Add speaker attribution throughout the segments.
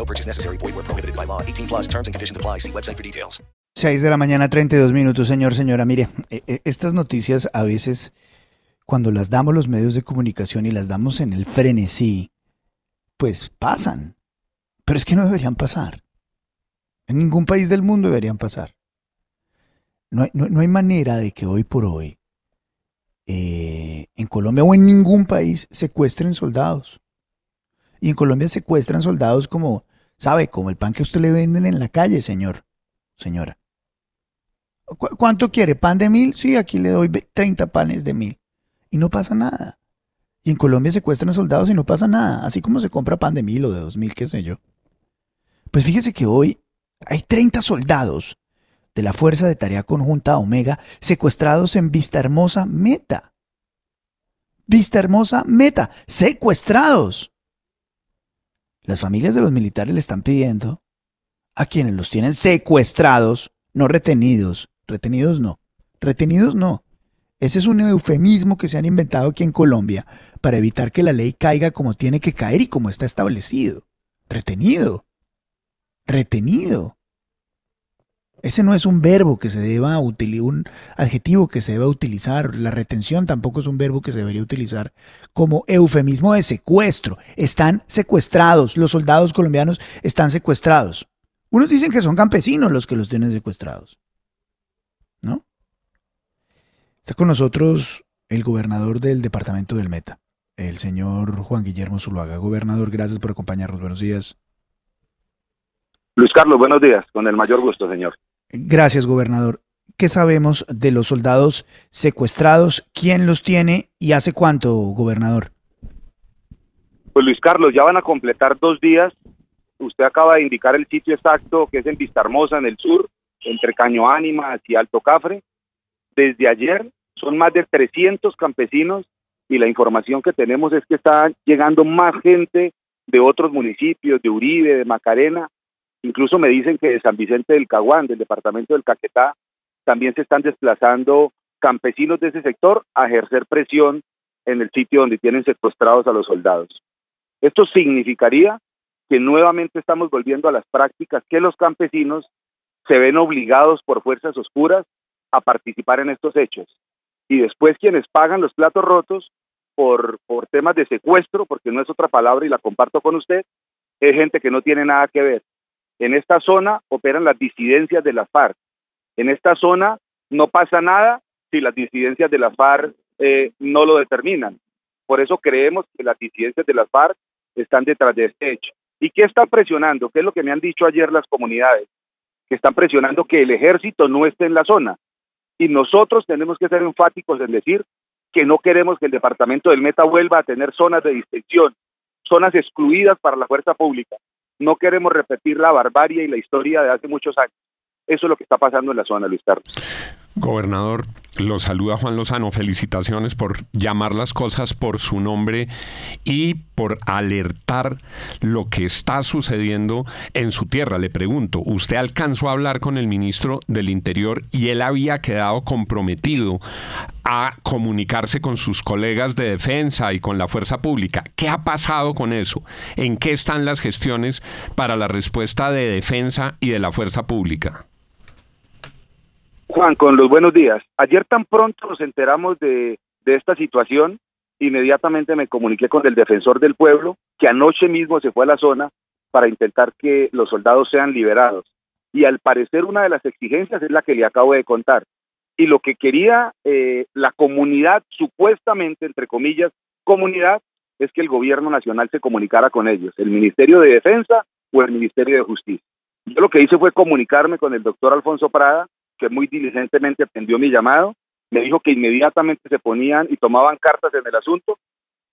Speaker 1: No purchase necessary. Void where prohibited by law. 18 plus terms and conditions apply. See website for details.
Speaker 2: 6 de la mañana, 32 minutos, señor, señora. Mire, eh, eh, estas noticias a veces, cuando las damos los medios de comunicación y las damos en el frenesí, pues pasan. Pero es que no deberían pasar. En ningún país del mundo deberían pasar. No hay, no- no hay manera de que hoy por hoy, eh, en Colombia o en ningún país, secuestren soldados. Y en Colombia secuestran soldados como, ¿sabe? Como el pan que a usted le venden en la calle, señor, señora. ¿Cu- ¿Cuánto quiere? ¿Pan de mil? Sí, aquí le doy ve- 30 panes de mil. Y no pasa nada. Y en Colombia secuestran soldados y no pasa nada. Así como se compra pan de mil o de dos mil, qué sé yo. Pues fíjese que hoy hay 30 soldados de la Fuerza de Tarea Conjunta Omega secuestrados en Vista Hermosa Meta. Vista Hermosa Meta, secuestrados. Las familias de los militares le están pidiendo a quienes los tienen secuestrados, no retenidos, retenidos no, retenidos no. Ese es un eufemismo que se han inventado aquí en Colombia para evitar que la ley caiga como tiene que caer y como está establecido. Retenido. Retenido. Ese no es un verbo que se deba utilizar, un adjetivo que se deba utilizar. La retención tampoco es un verbo que se debería utilizar como eufemismo de secuestro. Están secuestrados. Los soldados colombianos están secuestrados. Unos dicen que son campesinos los que los tienen secuestrados. ¿No? Está con nosotros el gobernador del departamento del Meta, el señor Juan Guillermo Zuluaga. Gobernador, gracias por acompañarnos. Buenos días.
Speaker 3: Luis Carlos, buenos días, con el mayor gusto, señor.
Speaker 2: Gracias, gobernador. ¿Qué sabemos de los soldados secuestrados? ¿Quién los tiene y hace cuánto, gobernador?
Speaker 3: Pues Luis Carlos, ya van a completar dos días. Usted acaba de indicar el sitio exacto, que es en Vista Hermosa, en el sur, entre Caño Ánimas y Alto Cafre. Desde ayer son más de 300 campesinos y la información que tenemos es que está llegando más gente de otros municipios, de Uribe, de Macarena. Incluso me dicen que de San Vicente del Caguán, del departamento del Caquetá, también se están desplazando campesinos de ese sector a ejercer presión en el sitio donde tienen secuestrados a los soldados. Esto significaría que nuevamente estamos volviendo a las prácticas que los campesinos se ven obligados por fuerzas oscuras a participar en estos hechos. Y después quienes pagan los platos rotos por, por temas de secuestro, porque no es otra palabra y la comparto con usted, es gente que no tiene nada que ver. En esta zona operan las disidencias de la FARC. En esta zona no pasa nada si las disidencias de la FARC eh, no lo determinan. Por eso creemos que las disidencias de la FARC están detrás de este hecho. ¿Y qué está presionando? ¿Qué es lo que me han dicho ayer las comunidades? Que están presionando que el ejército no esté en la zona. Y nosotros tenemos que ser enfáticos en decir que no queremos que el departamento del Meta vuelva a tener zonas de distensión, zonas excluidas para la fuerza pública. No queremos repetir la barbarie y la historia de hace muchos años. Eso es lo que está pasando en la zona, Luis Carlos.
Speaker 4: Gobernador, lo saluda Juan Lozano. Felicitaciones por llamar las cosas por su nombre y por alertar lo que está sucediendo en su tierra. Le pregunto, ¿usted alcanzó a hablar con el ministro del Interior y él había quedado comprometido a comunicarse con sus colegas de defensa y con la fuerza pública? ¿Qué ha pasado con eso? ¿En qué están las gestiones para la respuesta de defensa y de la fuerza pública?
Speaker 3: Juan, con los buenos días. Ayer tan pronto nos enteramos de, de esta situación, inmediatamente me comuniqué con el defensor del pueblo, que anoche mismo se fue a la zona para intentar que los soldados sean liberados. y al parecer una de las exigencias es la que le acabo de contar. Y lo que quería eh, la comunidad, supuestamente, entre comillas, comunidad, es que el gobierno nacional se comunicara con ellos, el Ministerio de Defensa o el Ministerio de Justicia. Yo lo que hice fue comunicarme con el doctor Alfonso Prada, que muy diligentemente atendió mi llamado, me dijo que inmediatamente se ponían y tomaban cartas en el asunto.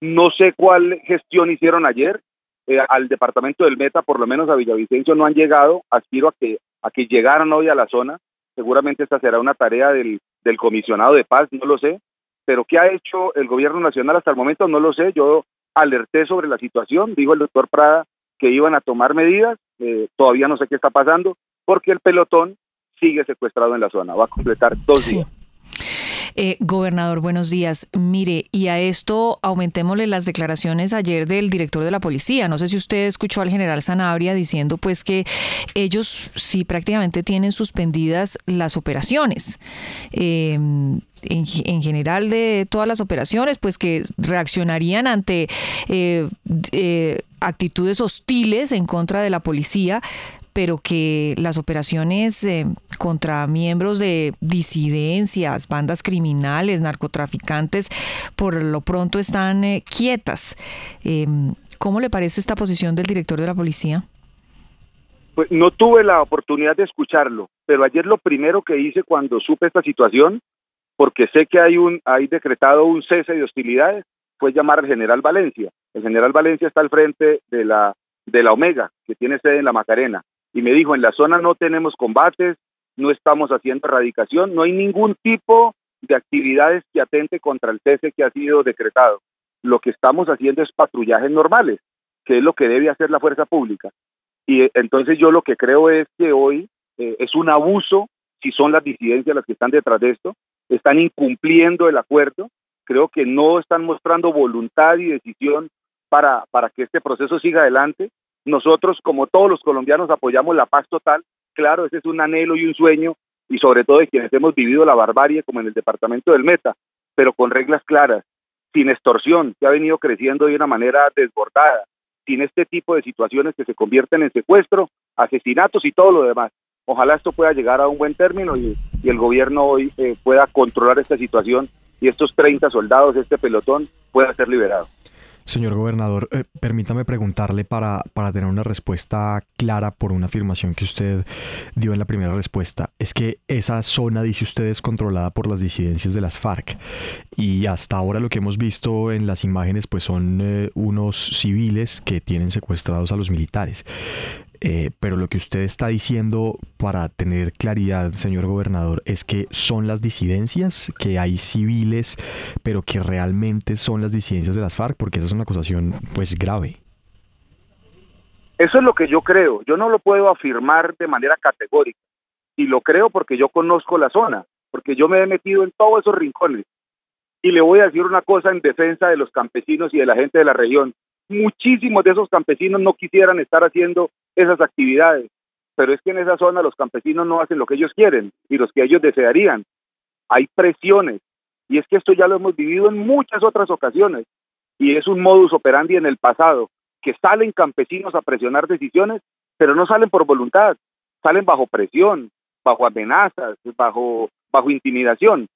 Speaker 3: No sé cuál gestión hicieron ayer, eh, al departamento del Meta, por lo menos a Villavicencio, no han llegado. Aspiro a que, a que llegaran hoy a la zona. Seguramente esta será una tarea del, del comisionado de paz, no lo sé. Pero ¿qué ha hecho el gobierno nacional hasta el momento? No lo sé. Yo alerté sobre la situación, dijo el doctor Prada que iban a tomar medidas. Eh, todavía no sé qué está pasando, porque el pelotón sigue secuestrado en la zona. Va a completar dos días.
Speaker 5: Eh, gobernador, buenos días. Mire, y a esto aumentémosle las declaraciones ayer del director de la policía. No sé si usted escuchó al general Sanabria diciendo pues que ellos sí prácticamente tienen suspendidas las operaciones. Em, en, general de todas las operaciones, pues que reaccionarían ante eh, eh, actitudes hostiles en contra de la policía, pero que las operaciones eh, contra miembros de disidencias, bandas criminales, narcotraficantes, por lo pronto están eh, quietas. Em, ¿Cómo le parece esta posición del director de la policía?
Speaker 3: Pues no tuve la oportunidad de escucharlo, pero ayer lo primero que hice cuando supe esta situación, porque sé que hay un hay decretado un cese de hostilidades, fue llamar al general Valencia. El general Valencia está al frente de la de la Omega, que tiene sede en la Macarena y me dijo, en la zona no tenemos combates, no estamos haciendo erradicación, no hay ningún tipo de actividades que atente contra el cese que ha sido decretado. Lo que estamos haciendo es patrullajes normales, que es lo que debe hacer la fuerza pública. Y eh, entonces yo lo que creo es que hoy eh, es un abuso, si son las disidencias las que están detrás de esto, están incumpliendo el acuerdo, creo que no están mostrando voluntad y decisión para, para que este proceso siga adelante nosotros, como todos los colombianos, apoyamos la paz total. Claro, ese es un anhelo y un sueño, y sobre todo de quienes hemos vivido la barbarie, como en el departamento del Meta, pero con reglas claras, sin extorsión, que ha venido creciendo de una manera desbordada, sin este tipo de situaciones que se convierten en secuestro, asesinatos y todo lo demás. Ojalá esto pueda llegar a un buen término y, el gobierno hoy eh, pueda controlar esta situación y estos 30 soldados, este pelotón, pueda ser liberado.
Speaker 6: Señor gobernador, eh, permítame preguntarle para, para tener una respuesta clara por una afirmación que usted dio en la primera respuesta. Es que esa zona, dice usted, es controlada por las disidencias de las FARC. Y hasta ahora lo que hemos visto en las imágenes pues son eh, unos civiles que tienen secuestrados a los militares. Eh, pero lo que usted está diciendo para tener claridad, señor gobernador, es que son las disidencias, que hay civiles, pero que realmente son las disidencias de las FARC, porque esa es una acusación pues grave.
Speaker 3: Eso es lo que yo creo. Yo no lo puedo afirmar de manera categórica. Y lo creo porque yo conozco la zona, porque yo me he metido en todos esos rincones. Y le voy a decir una cosa en defensa de los campesinos y de la gente de la región muchísimos de esos campesinos no quisieran estar haciendo esas actividades, pero es que en esa zona los campesinos no hacen lo que ellos quieren y los que ellos desearían. Hay presiones y es que esto ya lo hemos vivido en muchas otras ocasiones y es un modus operandi en el pasado, que salen campesinos a presionar decisiones, pero no salen por voluntad, salen bajo presión, bajo amenazas, bajo, bajo intimidación.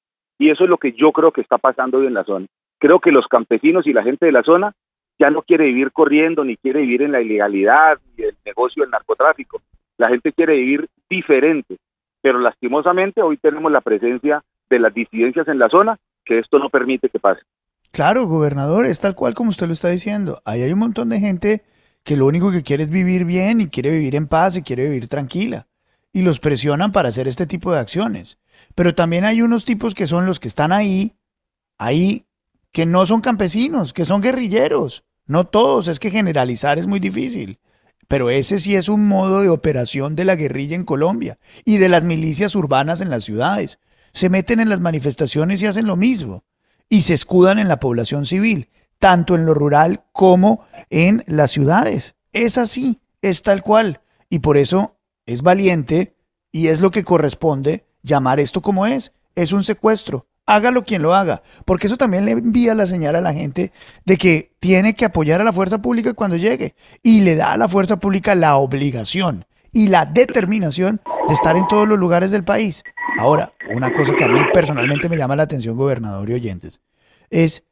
Speaker 3: Y eso es lo que yo creo que está pasando hoy en la zona. Creo que los campesinos y la gente de la zona ya no quiere vivir corriendo, ni quiere vivir en la ilegalidad, ni el negocio del narcotráfico. La gente quiere vivir diferente, pero lastimosamente hoy tenemos la presencia de las disidencias en la zona, que esto no permite que pase.
Speaker 2: Claro, gobernador, es tal cual como usted lo está diciendo. Ahí hay un montón de gente que lo único que quiere es vivir bien y quiere vivir en paz y quiere vivir tranquila. Y los presionan para hacer este tipo de acciones. Pero también hay unos tipos que son los que están ahí, ahí, que no son campesinos, que son guerrilleros, no todos, es que generalizar es muy difícil. Pero ese sí es un modo de operación de la guerrilla en Colombia y de las milicias urbanas en las ciudades. Se meten en las manifestaciones y hacen lo mismo. Y se escudan en la población civil, tanto en lo rural como en las ciudades. Es así, es tal cual. Y por eso es valiente y es lo que corresponde llamar esto como es. Es un secuestro, hágalo quien lo haga, porque eso también le envía la señal a la gente de que tiene que apoyar a la fuerza pública cuando llegue y le da a la fuerza pública la obligación y la determinación de estar en todos los lugares del país. Ahora, una cosa que a mí personalmente me llama la atención, gobernador y oyentes, es,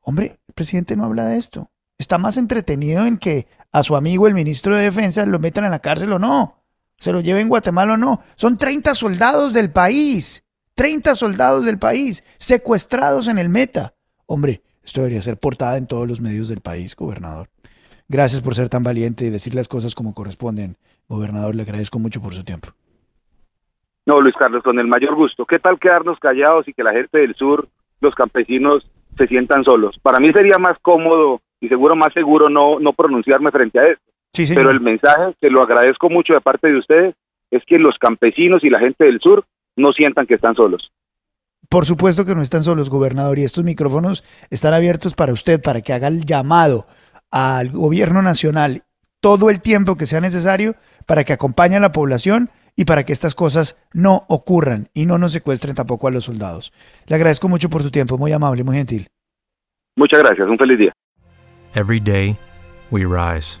Speaker 2: hombre, el presidente no habla de esto. Está más entretenido en que a su amigo, el ministro de Defensa, lo metan en la cárcel o no. Se lo lleven en Guatemala o no. Son 30 soldados del país. 30 soldados del país secuestrados en el meta. Hombre, esto debería ser portada en todos los medios del país, gobernador. Gracias por ser tan valiente y decir las cosas como corresponden. Gobernador, le agradezco mucho por su tiempo.
Speaker 3: No, Luis Carlos, con el mayor gusto. ¿Qué tal quedarnos callados y que la gente del sur, los campesinos, se sientan solos? Para mí sería más cómodo y seguro más seguro no, no pronunciarme frente a esto.
Speaker 2: Sí, señor.
Speaker 3: Pero el mensaje, que lo agradezco mucho de parte de ustedes, es que los campesinos y la gente del sur no sientan que están solos.
Speaker 2: Por supuesto que no están solos, gobernador, y estos micrófonos están abiertos para usted, para que haga el llamado al gobierno nacional todo el tiempo que sea necesario para que acompañe a la población y para que estas cosas no ocurran y no nos secuestren tampoco a los soldados. Le agradezco mucho por su tiempo, muy amable, muy gentil.
Speaker 3: Muchas gracias, un feliz día.
Speaker 6: Every day, we rise,